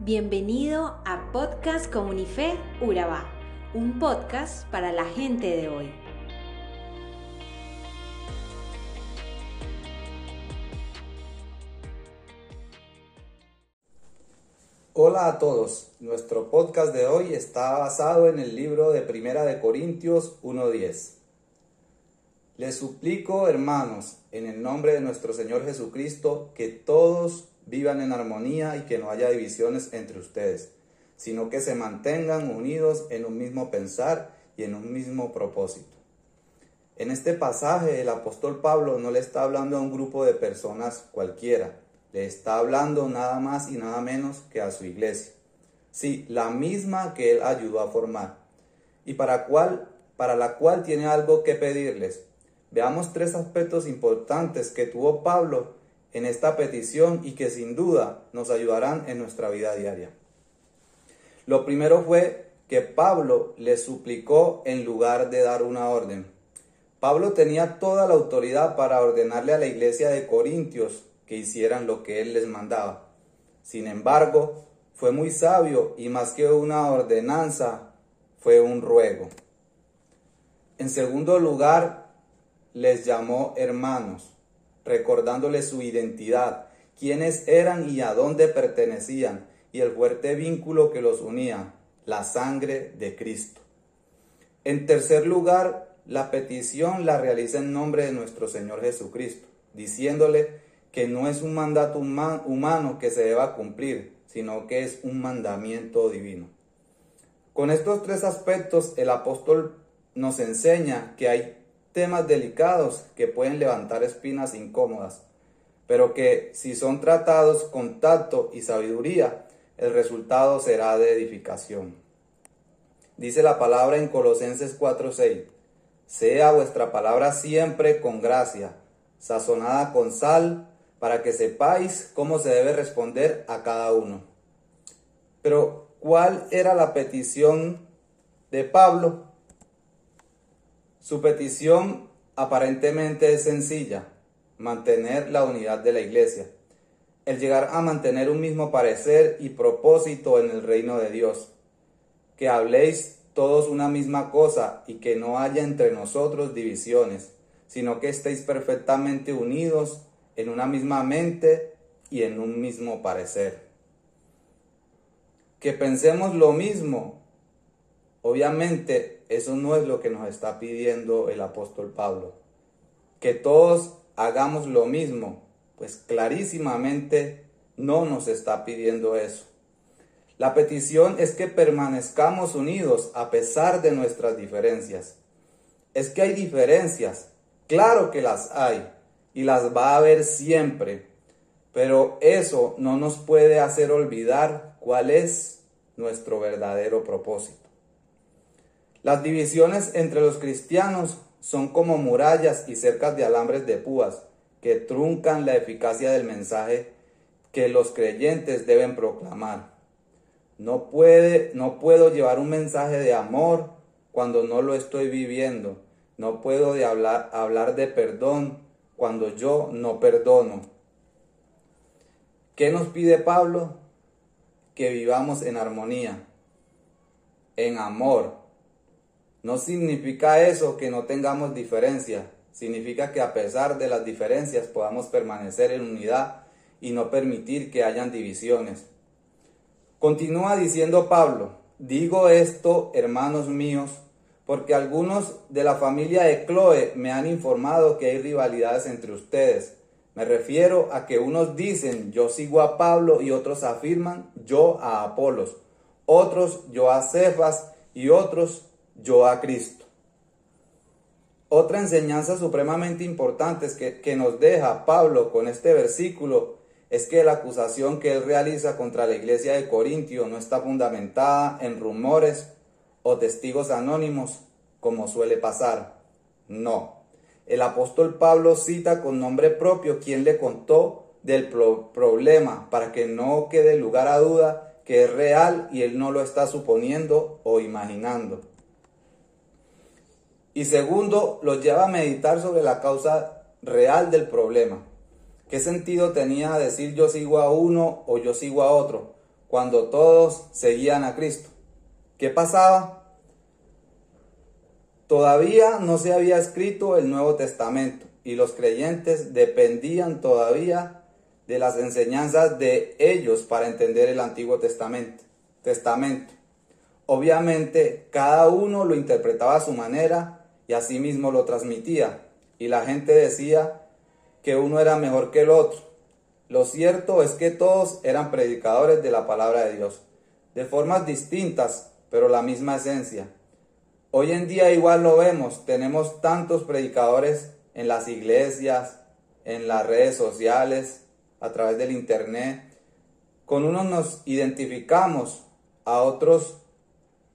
Bienvenido a Podcast Comunife Urabá, un podcast para la gente de hoy. Hola a todos. Nuestro podcast de hoy está basado en el libro de Primera de Corintios 1:10. Les suplico, hermanos, en el nombre de nuestro Señor Jesucristo, que todos vivan en armonía y que no haya divisiones entre ustedes, sino que se mantengan unidos en un mismo pensar y en un mismo propósito. En este pasaje el apóstol Pablo no le está hablando a un grupo de personas cualquiera, le está hablando nada más y nada menos que a su iglesia. Sí, la misma que él ayudó a formar y para, cual, para la cual tiene algo que pedirles. Veamos tres aspectos importantes que tuvo Pablo en esta petición y que sin duda nos ayudarán en nuestra vida diaria. Lo primero fue que Pablo le suplicó en lugar de dar una orden. Pablo tenía toda la autoridad para ordenarle a la iglesia de Corintios que hicieran lo que él les mandaba. Sin embargo, fue muy sabio y más que una ordenanza, fue un ruego. En segundo lugar, les llamó hermanos recordándoles su identidad, quiénes eran y a dónde pertenecían, y el fuerte vínculo que los unía, la sangre de Cristo. En tercer lugar, la petición la realiza en nombre de nuestro Señor Jesucristo, diciéndole que no es un mandato humano que se deba cumplir, sino que es un mandamiento divino. Con estos tres aspectos, el apóstol nos enseña que hay temas delicados que pueden levantar espinas incómodas, pero que si son tratados con tacto y sabiduría, el resultado será de edificación. Dice la palabra en Colosenses 4:6, sea vuestra palabra siempre con gracia, sazonada con sal, para que sepáis cómo se debe responder a cada uno. Pero, ¿cuál era la petición de Pablo? Su petición aparentemente es sencilla, mantener la unidad de la iglesia, el llegar a mantener un mismo parecer y propósito en el reino de Dios, que habléis todos una misma cosa y que no haya entre nosotros divisiones, sino que estéis perfectamente unidos en una misma mente y en un mismo parecer. Que pensemos lo mismo Obviamente eso no es lo que nos está pidiendo el apóstol Pablo. Que todos hagamos lo mismo, pues clarísimamente no nos está pidiendo eso. La petición es que permanezcamos unidos a pesar de nuestras diferencias. Es que hay diferencias, claro que las hay, y las va a haber siempre, pero eso no nos puede hacer olvidar cuál es nuestro verdadero propósito. Las divisiones entre los cristianos son como murallas y cercas de alambres de púas que truncan la eficacia del mensaje que los creyentes deben proclamar. No puede, no puedo llevar un mensaje de amor cuando no lo estoy viviendo. No puedo de hablar, hablar de perdón cuando yo no perdono. ¿Qué nos pide Pablo? Que vivamos en armonía, en amor, no significa eso que no tengamos diferencia, significa que a pesar de las diferencias podamos permanecer en unidad y no permitir que hayan divisiones. Continúa diciendo Pablo, digo esto, hermanos míos, porque algunos de la familia de Chloe me han informado que hay rivalidades entre ustedes. Me refiero a que unos dicen yo sigo a Pablo y otros afirman yo a Apolos, otros yo a Cefas y otros yo a Cristo. Otra enseñanza supremamente importante que, que nos deja Pablo con este versículo es que la acusación que él realiza contra la iglesia de Corintio no está fundamentada en rumores o testigos anónimos, como suele pasar. No. El apóstol Pablo cita con nombre propio quien le contó del problema para que no quede lugar a duda que es real y él no lo está suponiendo o imaginando. Y segundo, los lleva a meditar sobre la causa real del problema. ¿Qué sentido tenía decir yo sigo a uno o yo sigo a otro? cuando todos seguían a Cristo. ¿Qué pasaba? Todavía no se había escrito el Nuevo Testamento y los creyentes dependían todavía de las enseñanzas de ellos para entender el Antiguo Testamento. Testamento. Obviamente, cada uno lo interpretaba a su manera y así mismo lo transmitía. Y la gente decía que uno era mejor que el otro. Lo cierto es que todos eran predicadores de la palabra de Dios, de formas distintas, pero la misma esencia. Hoy en día igual lo vemos, tenemos tantos predicadores en las iglesias, en las redes sociales, a través del internet. Con unos nos identificamos, a otros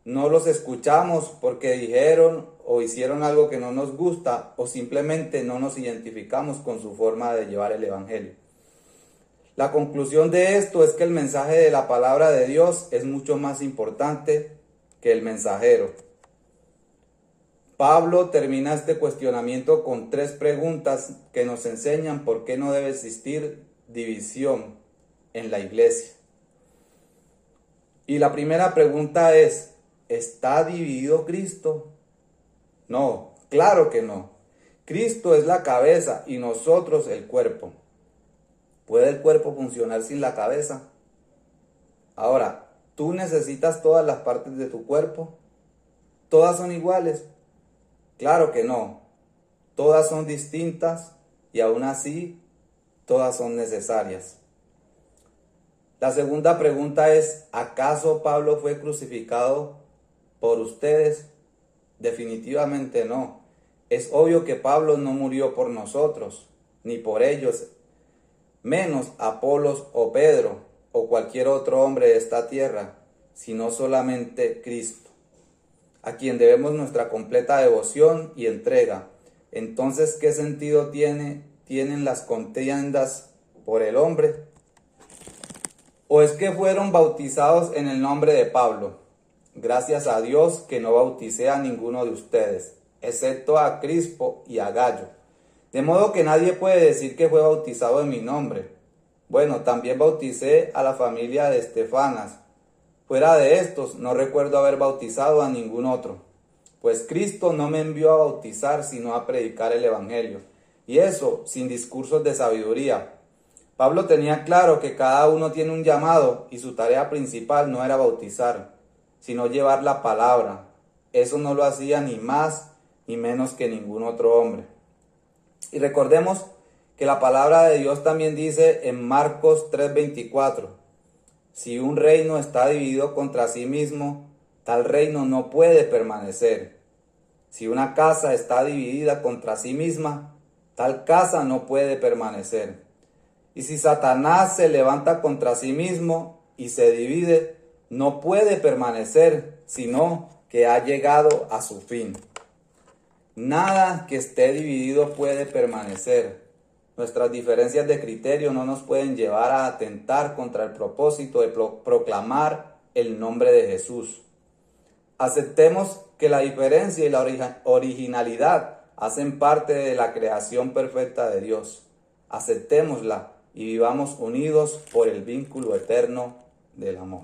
no los escuchamos porque dijeron o hicieron algo que no nos gusta o simplemente no nos identificamos con su forma de llevar el Evangelio. La conclusión de esto es que el mensaje de la palabra de Dios es mucho más importante que el mensajero. Pablo termina este cuestionamiento con tres preguntas que nos enseñan por qué no debe existir división en la iglesia. Y la primera pregunta es, ¿está dividido Cristo? No, claro que no. Cristo es la cabeza y nosotros el cuerpo. ¿Puede el cuerpo funcionar sin la cabeza? Ahora, ¿tú necesitas todas las partes de tu cuerpo? ¿Todas son iguales? Claro que no. Todas son distintas y aún así todas son necesarias. La segunda pregunta es, ¿acaso Pablo fue crucificado por ustedes? Definitivamente no. Es obvio que Pablo no murió por nosotros, ni por ellos, menos Apolos o Pedro o cualquier otro hombre de esta tierra, sino solamente Cristo, a quien debemos nuestra completa devoción y entrega. Entonces, ¿qué sentido tiene tienen las contiendas por el hombre? ¿O es que fueron bautizados en el nombre de Pablo? Gracias a Dios que no bauticé a ninguno de ustedes, excepto a Crispo y a Gallo. De modo que nadie puede decir que fue bautizado en mi nombre. Bueno, también bauticé a la familia de Estefanas. Fuera de estos, no recuerdo haber bautizado a ningún otro, pues Cristo no me envió a bautizar, sino a predicar el Evangelio y eso sin discursos de sabiduría. Pablo tenía claro que cada uno tiene un llamado y su tarea principal no era bautizar, sino llevar la palabra. Eso no lo hacía ni más ni menos que ningún otro hombre. Y recordemos que la palabra de Dios también dice en Marcos 3:24, si un reino está dividido contra sí mismo, tal reino no puede permanecer. Si una casa está dividida contra sí misma, tal casa no puede permanecer. Y si Satanás se levanta contra sí mismo y se divide, no puede permanecer, sino que ha llegado a su fin. Nada que esté dividido puede permanecer. Nuestras diferencias de criterio no nos pueden llevar a atentar contra el propósito de proclamar el nombre de Jesús. Aceptemos que la diferencia y la originalidad hacen parte de la creación perfecta de Dios. Aceptémosla y vivamos unidos por el vínculo eterno del amor.